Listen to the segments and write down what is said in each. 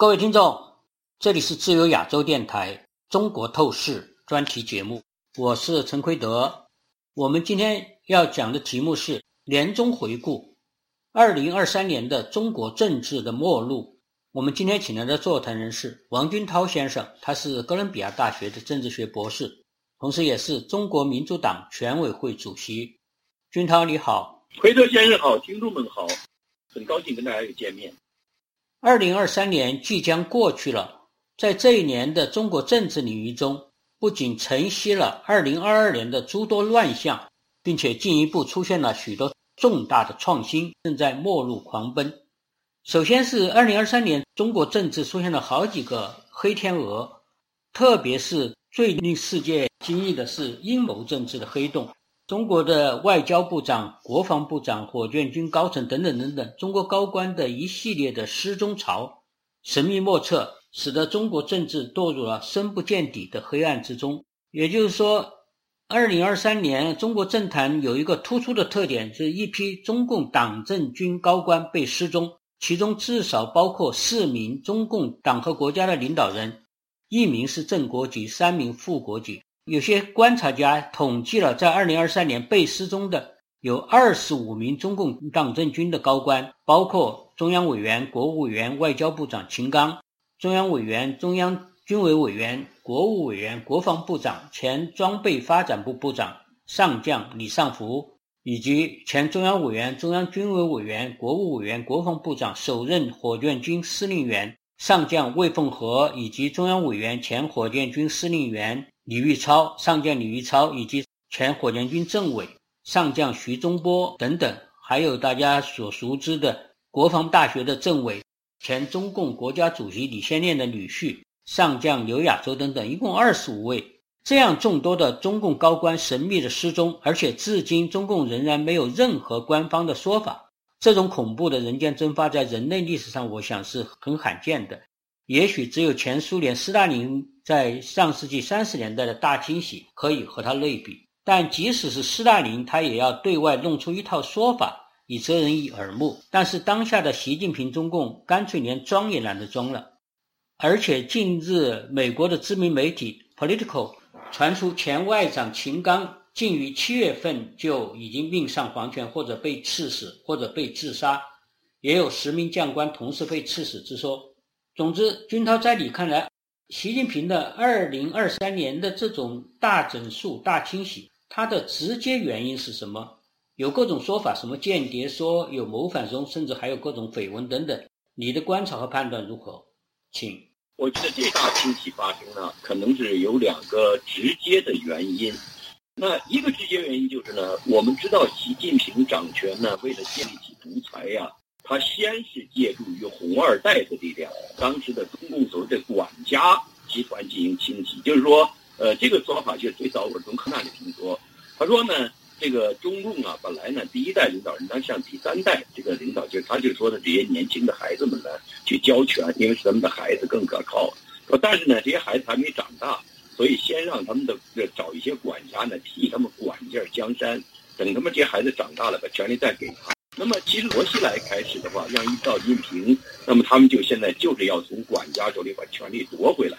各位听众，这里是自由亚洲电台中国透视专题节目，我是陈奎德。我们今天要讲的题目是年终回顾，二零二三年的中国政治的末路。我们今天请来的座谈人士王军涛先生，他是哥伦比亚大学的政治学博士，同时也是中国民主党全委会主席。军涛你好，奎德先生好，听众们好，很高兴跟大家又见面。二零二三年即将过去了，在这一年的中国政治领域中，不仅承袭了二零二二年的诸多乱象，并且进一步出现了许多重大的创新，正在末路狂奔。首先是二零二三年，中国政治出现了好几个黑天鹅，特别是最令世界惊异的是阴谋政治的黑洞。中国的外交部长、国防部长、火箭军高层等等等等，中国高官的一系列的失踪潮，神秘莫测，使得中国政治堕入了深不见底的黑暗之中。也就是说，二零二三年中国政坛有一个突出的特点，是一批中共党政军高官被失踪，其中至少包括四名中共党和国家的领导人，一名是正国级，三名副国级。有些观察家统计了，在二零二三年被失踪的有二十五名中共党政军的高官，包括中央委员、国务委员、外交部长秦刚，中央委员、中央军委委员、国务委员、国防部长、前装备发展部部长上将李尚福，以及前中央委员、中央军委委员、国务委员、国防部长、首任火箭军司令员上将魏凤和，以及中央委员、前火箭军司令员。李玉超上将李玉超以及前火箭军政委上将徐忠波等等，还有大家所熟知的国防大学的政委、前中共国家主席李先念的女婿上将刘亚洲等等，一共二十五位。这样众多的中共高官神秘的失踪，而且至今中共仍然没有任何官方的说法。这种恐怖的人间蒸发，在人类历史上，我想是很罕见的。也许只有前苏联斯大林在上世纪三十年代的大清洗可以和他类比，但即使是斯大林，他也要对外弄出一套说法以遮人以耳目。但是当下的习近平中共干脆连装也懒得装了，而且近日美国的知名媒体 Political 传出前外长秦刚近于七月份就已经命丧黄泉，或者被刺死，或者被自杀，也有十名将官同时被刺死之说。总之，军涛在你看来，习近平的二零二三年的这种大整肃、大清洗，它的直接原因是什么？有各种说法，什么间谍说，有谋反中，甚至还有各种绯闻等等。你的观察和判断如何？请。我觉得这大清洗发生呢，可能是有两个直接的原因。那一个直接原因就是呢，我们知道习近平掌权呢，为了建立起独裁呀。他先是借助于红二代的力量，当时的中共所谓的管家集团进行清洗，就是说，呃，这个说法就最早我是从柯那里听说。他说呢，这个中共啊，本来呢，第一代领导人他向第三代这个领导，就是他就说的这些年轻的孩子们呢，去交权，因为是他们的孩子更可靠。说但是呢，这些孩子还没长大，所以先让他们的找一些管家呢，替他们管一下江山，等他们这些孩子长大了，把权力再给他。那么，其实罗西来开始的话，让一到习近平，那么他们就现在就是要从管家手里把权力夺回来，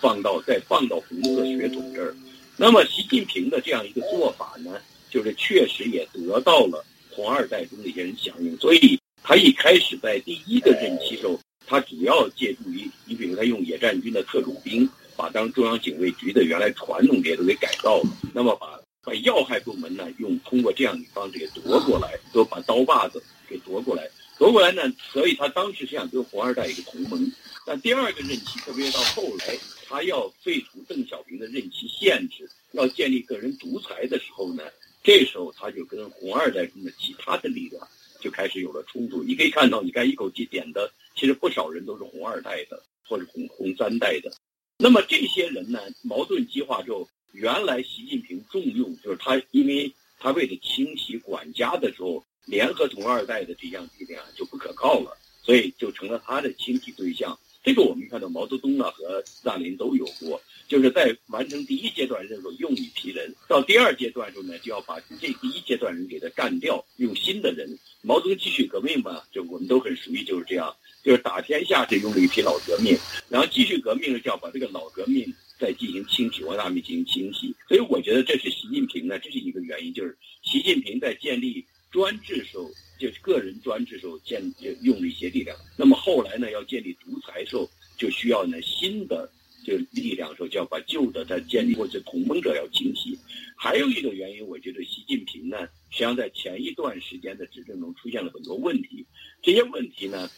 放到再放到红色血统这儿。那么，习近平的这样一个做法呢，就是确实也得到了红二代中的一些人响应。所以，他一开始在第一个任期时候，他主要借助于，你比如他用野战军的特种兵，把当中央警卫局的原来传统这些都给改造了，那么把。把要害部门呢，用通过这样的方式给夺过来，都把刀把子给夺过来，夺过来呢，所以他当时是想跟红二代一个同盟。但第二个任期，特别到后来，他要废除邓小平的任期限制，要建立个人独裁的时候呢，这时候他就跟红二代中的其他的力量就开始有了冲突。你可以看到，你看一口气点的，其实不少人都是红二代的或者红红三代的。那么这些人呢，矛盾激化之后。原来习近平重用，就是他，因为他为了清洗管家的时候，联合同二代的这项力量就不可靠了，所以就成了他的清洗对象。这个我们看到毛泽东啊和斯大林都有过，就是在完成第一阶段任务用一批人，到第二阶段时候呢，就要把这第一阶段人给他干掉，用新的人。毛泽东继续革命嘛，就我们都很熟悉，就是这样。就是打天下是用了一批老革命，然后继续革命呢，就要把这个老革命在进行清洗，往大面进行清洗。所以我觉得这是习近平呢，这是一个原因，就是习近平在建立专制时候，就是个人专制时候建用了一些力量。那么后来呢，要建立独裁时候，就需要呢新的就力量时候，就要把旧的再建立，或者同盟者要清洗。还有一个原因，我觉得习近平呢，实际上在前一段时间的执政中出现了很多问题，这些问题呢。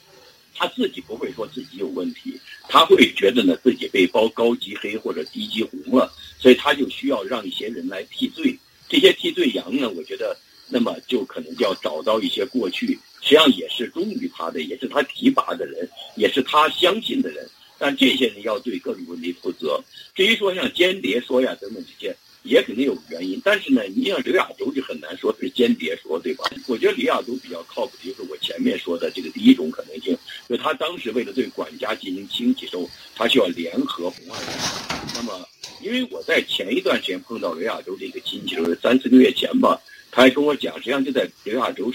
他自己不会说自己有问题，他会觉得呢自己被包高级黑或者低级红了，所以他就需要让一些人来替罪。这些替罪羊呢，我觉得那么就可能就要找到一些过去实际上也是忠于他的，也是他提拔的人，也是他相信的人。但这些人要对各种问题负责。至于说像间谍说呀等等这些。也肯定有原因，但是呢，你像刘亚洲就很难说是间谍说，对吧？我觉得李亚洲比较靠谱的，就是我前面说的这个第一种可能性，就他当时为了对管家进行清洗时候，他需要联合红二代。那么，因为我在前一段时间碰到刘亚洲这个亲戚，就是三四个月前吧，他还跟我讲，实际上就在刘亚洲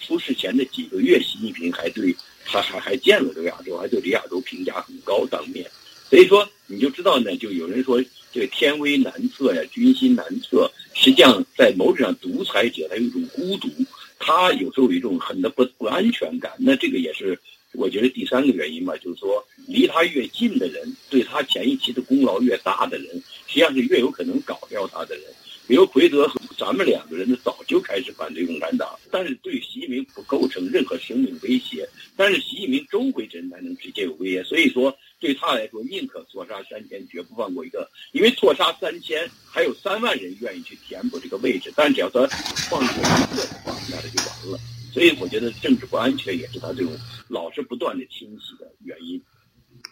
出事前的几个月，习近平还对他还还见了刘亚洲，还对李亚洲评价很高，当面。所以说，你就知道呢，就有人说。这个天威难测呀，军心难测。实际上，在某种上，独裁者他有一种孤独，他有时候有一种很的不不安全感。那这个也是我觉得第三个原因吧，就是说，离他越近的人，对他前一期的功劳越大的人，实际上是越有可能搞掉他的人。比如奎德和咱们两个人呢，早就开始反对共产党，但是对习近平不构成任何生命威胁。但是习近平周围人才能直接有威胁，所以说。对他来说，宁可错杀三千，绝不放过一个。因为错杀三千，还有三万人愿意去填补这个位置。但只要他放过一个，的话，那就完了。所以我觉得政治不安全也是他这种老是不断的清洗的原因。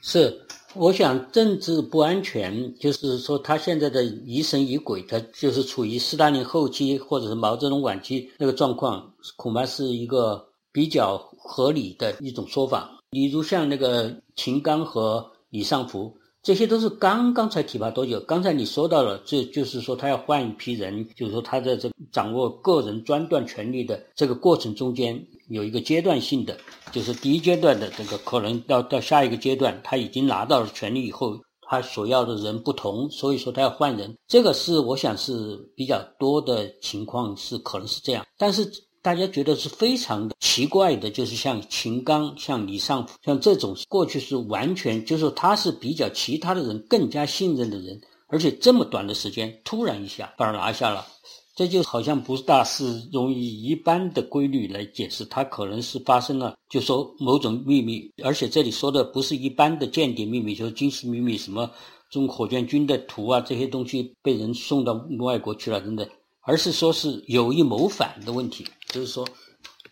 是，我想政治不安全，就是说他现在的疑神疑鬼，他就是处于斯大林后期或者是毛泽东晚期那个状况，恐怕是一个比较合理的一种说法。比如像那个秦刚和李尚福，这些都是刚刚才提拔多久？刚才你说到了，这就是说他要换一批人，就是说他在这掌握个人专断权力的这个过程中间有一个阶段性的，就是第一阶段的这个可能到到下一个阶段，他已经拿到了权力以后，他所要的人不同，所以说他要换人，这个是我想是比较多的情况是可能是这样，但是。大家觉得是非常的奇怪的，就是像秦刚、像李尚福、像这种过去是完全就是他是比较其他的人更加信任的人，而且这么短的时间突然一下把他拿下了，这就好像不大是容易一般的规律来解释，他可能是发生了，就说某种秘密，而且这里说的不是一般的间谍秘密，就是军事秘密，什么中火箭军的图啊这些东西被人送到外国去了等等。而是说是有意谋反的问题，就是说，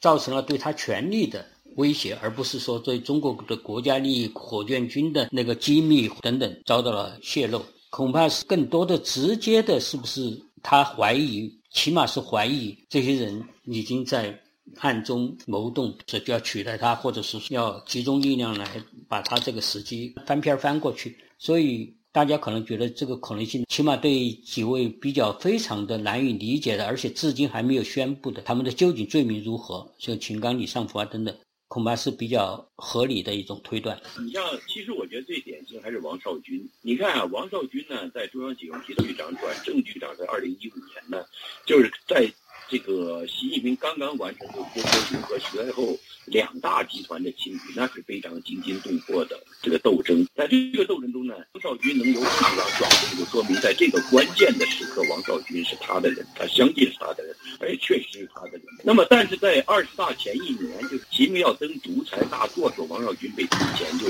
造成了对他权力的威胁，而不是说对中国的国家利益、火箭军的那个机密等等遭到了泄露。恐怕是更多的直接的，是不是他怀疑，起码是怀疑这些人已经在暗中谋动，这就要取代他，或者是要集中力量来把他这个时机翻篇翻过去。所以。大家可能觉得这个可能性，起码对几位比较非常的难以理解的，而且至今还没有宣布的，他们的究竟罪名如何，像秦刚、李尚福啊等等，恐怕是比较合理的一种推断。你像，其实我觉得最典型还是王少军。你看啊，王少军呢，在中央警局局长转正局长，在二零一五年呢，就是在。这个习近平刚刚完成对郭伯雄和徐爱厚两大集团的清理，那是非常惊心动魄的这个斗争。在这个斗争中呢，王少军能由局长转正，就说明在这个关键的时刻，王少军是他的人，他相信是他的人，而且确实是他的人。那么，但是在二十大前一年，就习近平要登独裁大座时，候，王少军被提前就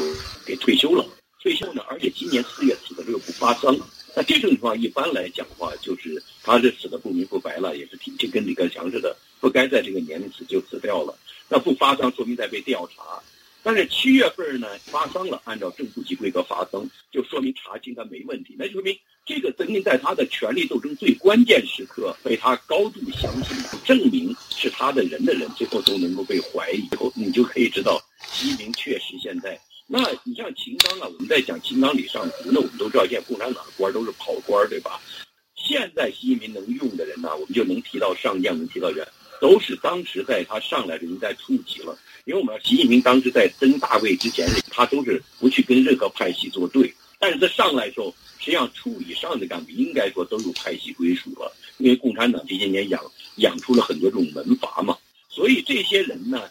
给退休了。退休呢，而且今年四月死的又不发丧。那这种情况一般来讲的话，就是他是死的不明不白了，也是挺就跟李克强似的，不该在这个年龄死就死掉了。那不发丧说明在被调查，但是七月份呢发丧了，按照正部级规格发丧，就说明查清他没问题。那就说明这个曾经在他的权力斗争最关键时刻被他高度相信、证明是他的人的人，最后都能够被怀疑，以后你就可以知道，习近平确实现在。那你像秦刚啊，我们在讲秦刚、李尚福，那我们都知道，现在共产党的官都是跑官，对吧？现在习近平能用的人呢，我们就能提到上将，能提到人，都是当时在他上来的人在触及了。因为我们习近平当时在登大位之前，他都是不去跟任何派系作对。但是他上来时候，实际上处以上的干部应该说都有派系归属了，因为共产党这些年养养出了很多这种门阀嘛。所以这些人呢，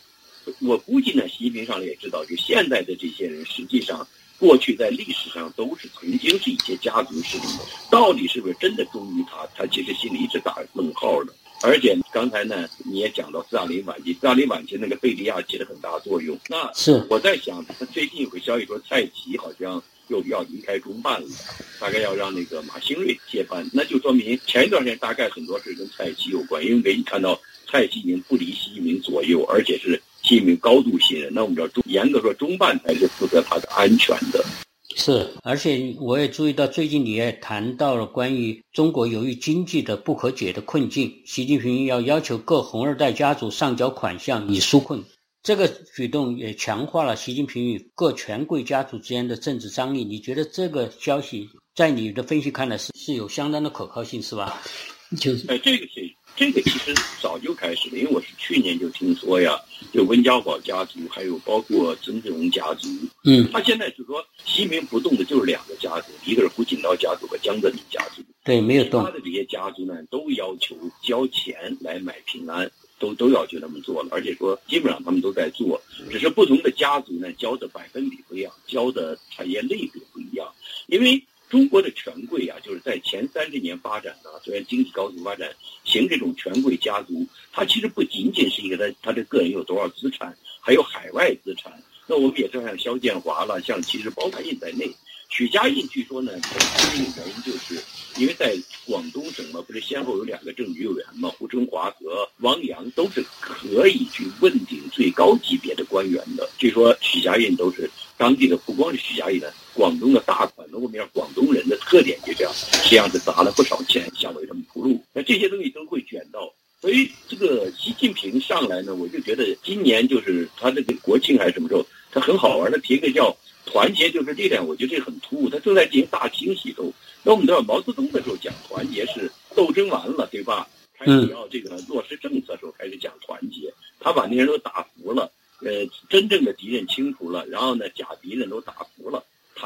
我估计呢，习近平上来也知道，就现在的这些人，实际上过去在历史上都是曾经是一些家族势力，到底是不是真的忠于他，他其实心里一直打问号的。而且刚才呢，你也讲到斯大林晚期，斯大林晚期那个贝利亚起了很大作用。那是我在想，最近有个消息说蔡奇好像又要离开中办了，大概要让那个马兴瑞接班，那就说明前一段时间大概很多事跟蔡奇有关，因为你看到蔡奇已经不离习近平左右，而且是习近平高度信任。那我们知道中严格说中办才是负责他的安全的。是，而且我也注意到，最近你也谈到了关于中国由于经济的不可解的困境，习近平要要求各红二代家族上缴款项以纾困。这个举动也强化了习近平与各权贵家族之间的政治张力。你觉得这个消息在你的分析看来是是有相当的可靠性，是吧？就是，哎，这个是。这个其实早就开始了，因为我是去年就听说呀，就温家宝家族，还有包括曾志荣家族，嗯，他现在就说西民不动的就是两个家族，一个是胡锦涛家族和江泽民家族，对，没有动。他的这些家族呢，都要求交钱来买平安，都都要求那么做了，而且说基本上他们都在做，只是不同的家族呢交的百分比不一样，交的产业类别不一样，因为。中国的权贵啊，就是在前三十年发展呢，虽然经济高速发展，形这种权贵家族，他其实不仅仅是一个他他的个人有多少资产，还有海外资产。那我们也知道，像肖建华了，像其实包括印在内，许家印据说呢，其中一个原因就是因为在广东省嘛，不是先后有两个政局委员嘛，胡春华和汪洋都是可以去问鼎最高级别的官员的。据说许家印都是当地的，不光是许家印的。广东的大款，那我们讲广东人的特点就这样，实际上是砸了不少钱想为他们铺路。那这些东西都会卷到，所以这个习近平上来呢，我就觉得今年就是他这个国庆还是什么时候，他很好玩的提个叫团结，就是力量，我觉得这很突兀。他正在进行大清洗中。那我们知道毛泽东的时候讲团结是斗争完了，对吧？开始要这个落实政策的时候开始讲团结，他把那些人都打服了，呃，真正的敌人清除了，然后呢，假敌人都打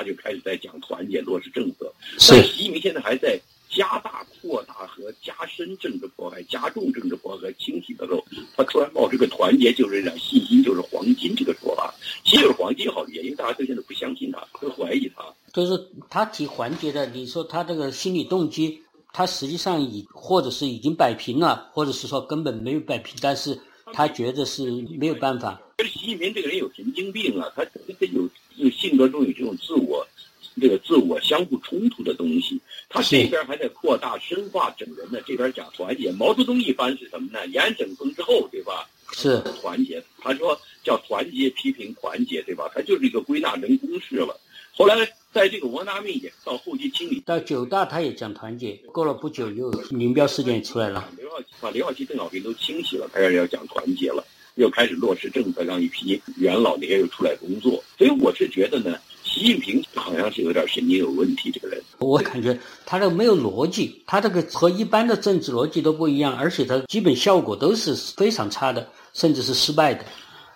就开始在讲团结落实政策，但习近平现在还在加大、扩大和加深政治迫害、加重政治迫害、清洗的时候，他突然冒这个团结就是一点信心就是黄金这个说法，其实黄金好理解，因为大家都现在不相信他，都怀疑他。就是他提团结的，你说他这个心理动机，他实际上已或者是已经摆平了，或者是说根本没有摆平，但是他觉得是没有办法。习近平这个人有神经病啊，他格中有这种自我，这个自我相互冲突的东西。他这边还在扩大、深化整人呢，这边讲团结。毛泽东一般是什么呢？严整风之后，对吧？是团结。他说叫团结、批评、团结，对吧？他就是一个归纳人公式了。后来在这个王大命也到后期清理，到九大他也讲团结。过了不久，又林彪事件出来了。刘少奇把刘少奇、邓小平都清洗了，他要要讲团结了。又开始落实政策，让一批元老那些又出来工作，所以我是觉得呢，习近平好像是有点神经有问题。这个人，我感觉他这个没有逻辑，他这个和一般的政治逻辑都不一样，而且他基本效果都是非常差的，甚至是失败的。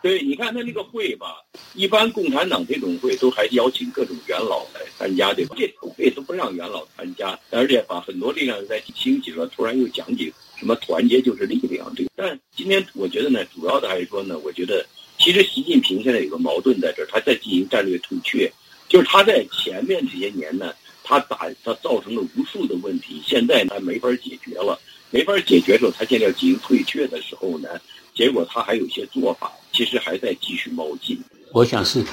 对，你看他那个会吧，一般共产党这种会都还邀请各种元老来参加，对吧？这种会都不让元老参加，而且把很多力量在清洗了，突然又讲起。什么团结就是力量？这个，但今天我觉得呢，主要的还是说呢，我觉得其实习近平现在有个矛盾在这儿，他在进行战略退却，就是他在前面这些年呢，他打他造成了无数的问题，现在他没法解决了，没法解决的时候，他现在要进行退却的时候呢，结果他还有一些做法，其实还在继续冒进。我想是。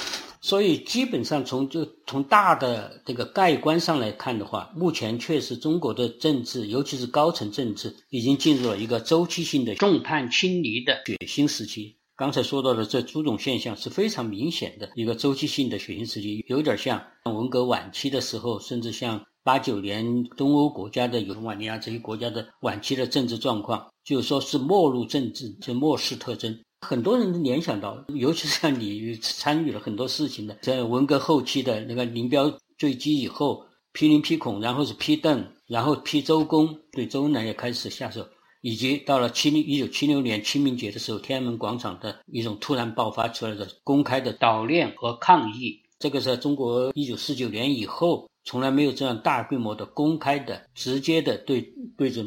所以，基本上从就从大的这个概观上来看的话，目前确实中国的政治，尤其是高层政治，已经进入了一个周期性的众叛亲离的血腥时期。刚才说到的这诸种现象是非常明显的一个周期性的血腥时期，有点像文革晚期的时候，甚至像八九年东欧国家的尤文尼亚这些国家的晚期的政治状况，就说是末路政治，就末世特征。很多人联想到，尤其是像你参与了很多事情的，在文革后期的那个林彪坠机以后，批林批孔，然后是批邓，然后批周公，对周恩来也开始下手。以及到了七零一九七六年清明节的时候，天安门广场的一种突然爆发出来的公开的悼念和抗议，这个在中国一九四九年以后从来没有这样大规模的公开的、直接的对对着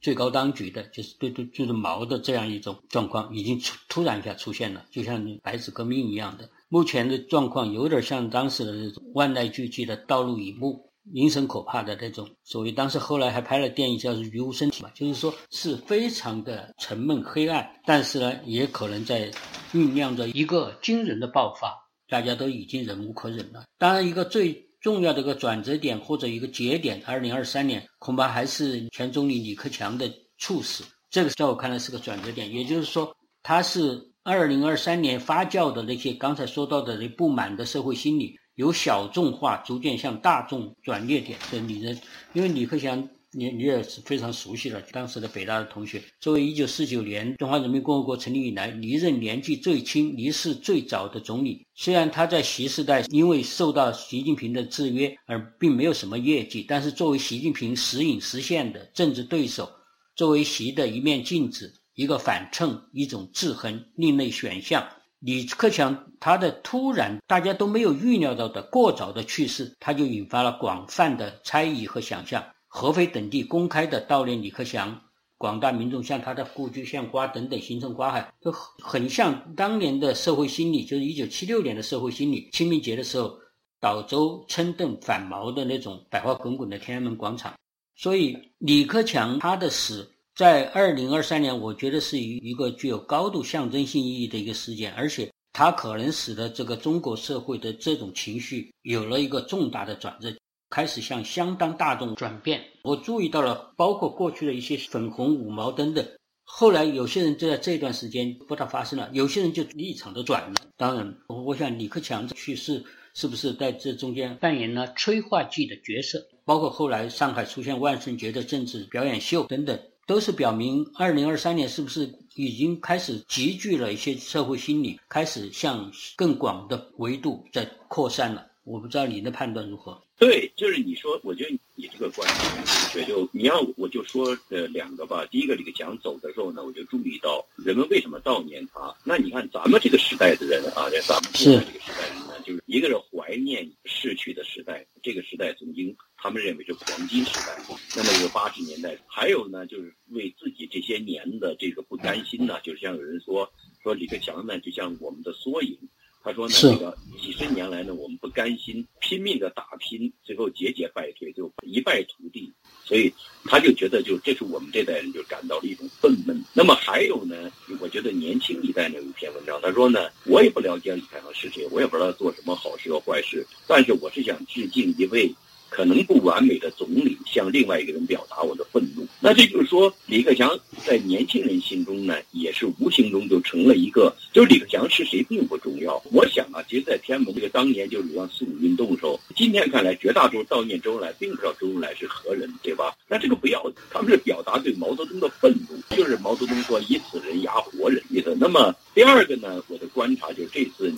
最高当局的，就是对对就是毛的这样一种状况，已经突突然一下出现了，就像白纸革命一样的。目前的状况有点像当时的那种万籁俱寂的道路以幕。阴森可怕的那种，所以当时后来还拍了电影叫做《鱼无身体》嘛，就是说是非常的沉闷黑暗，但是呢，也可能在酝酿着一个惊人的爆发，大家都已经忍无可忍了。当然，一个最重要的一个转折点或者一个节点，二零二三年恐怕还是前总理李克强的猝死，这个在我看来是个转折点，也就是说，他是二零二三年发酵的那些刚才说到的那不满的社会心理。由小众化逐渐向大众转捩点的女人，因为李克强，你你也是非常熟悉了，当时的北大的同学。作为一九四九年中华人民共和国成立以来离任年纪最轻、离世最早的总理，虽然他在习时代因为受到习近平的制约而并没有什么业绩，但是作为习近平时隐时现的政治对手，作为习的一面镜子、一个反衬、一种制衡、另类选项。李克强他的突然，大家都没有预料到的过早的去世，他就引发了广泛的猜疑和想象。合肥等地公开的悼念李克强，广大民众向他的故居献花等等，形成瓜海，都很像当年的社会心理，就是一九七六年的社会心理。清明节的时候，倒周称邓反毛的那种百花滚滚的天安门广场。所以，李克强他的死。在二零二三年，我觉得是一一个具有高度象征性意义的一个事件，而且它可能使得这个中国社会的这种情绪有了一个重大的转折，开始向相当大众转变。我注意到了，包括过去的一些粉红五毛等等，后来有些人就在这段时间不大发生了，有些人就立场都转了。当然，我想李克强去世是不是在这中间扮演了催化剂的角色？包括后来上海出现万圣节的政治表演秀等等。都是表明，二零二三年是不是已经开始集聚了一些社会心理，开始向更广的维度在扩散了？我不知道你的判断如何。对，就是你说，我觉得你这个观点正确。就你要我就说呃两个吧。第一个，李克强走的时候呢，我就注意到人们为什么悼念他。那你看咱们这个时代的人啊，在咱们现在这个时代人呢，就是一个是怀念逝去的时代，这个时代曾经。他们认为是黄金时代，那么是八十年代。还有呢，就是为自己这些年的这个不甘心呢，就是像有人说说李克强呢，就像我们的缩影。他说呢，这个几十年来呢，我们不甘心，拼命的打拼，最后节节败退，就一败涂地。所以他就觉得，就这是我们这代人就感到了一种愤懑。那么还有呢，我觉得年轻一代呢有一篇文章，他说呢，我也不了解李开复是谁，我也不知道做什么好事和坏事，但是我是想致敬一位。可能不完美的总理向另外一个人表达我的愤怒，那这就是说，李克强在年轻人心中呢，也是无形中就成了一个，就是李克强是谁并不重要。我想啊，其实，在天安门这个当年就是五四五运动的时候，今天看来，绝大多数悼念周恩来，并不知道周恩来是何人，对吧？那这个不要，他们是表达对毛泽东的愤怒，就是毛泽东说以死人压活人意思。那么第二个呢，我的观察就是这次。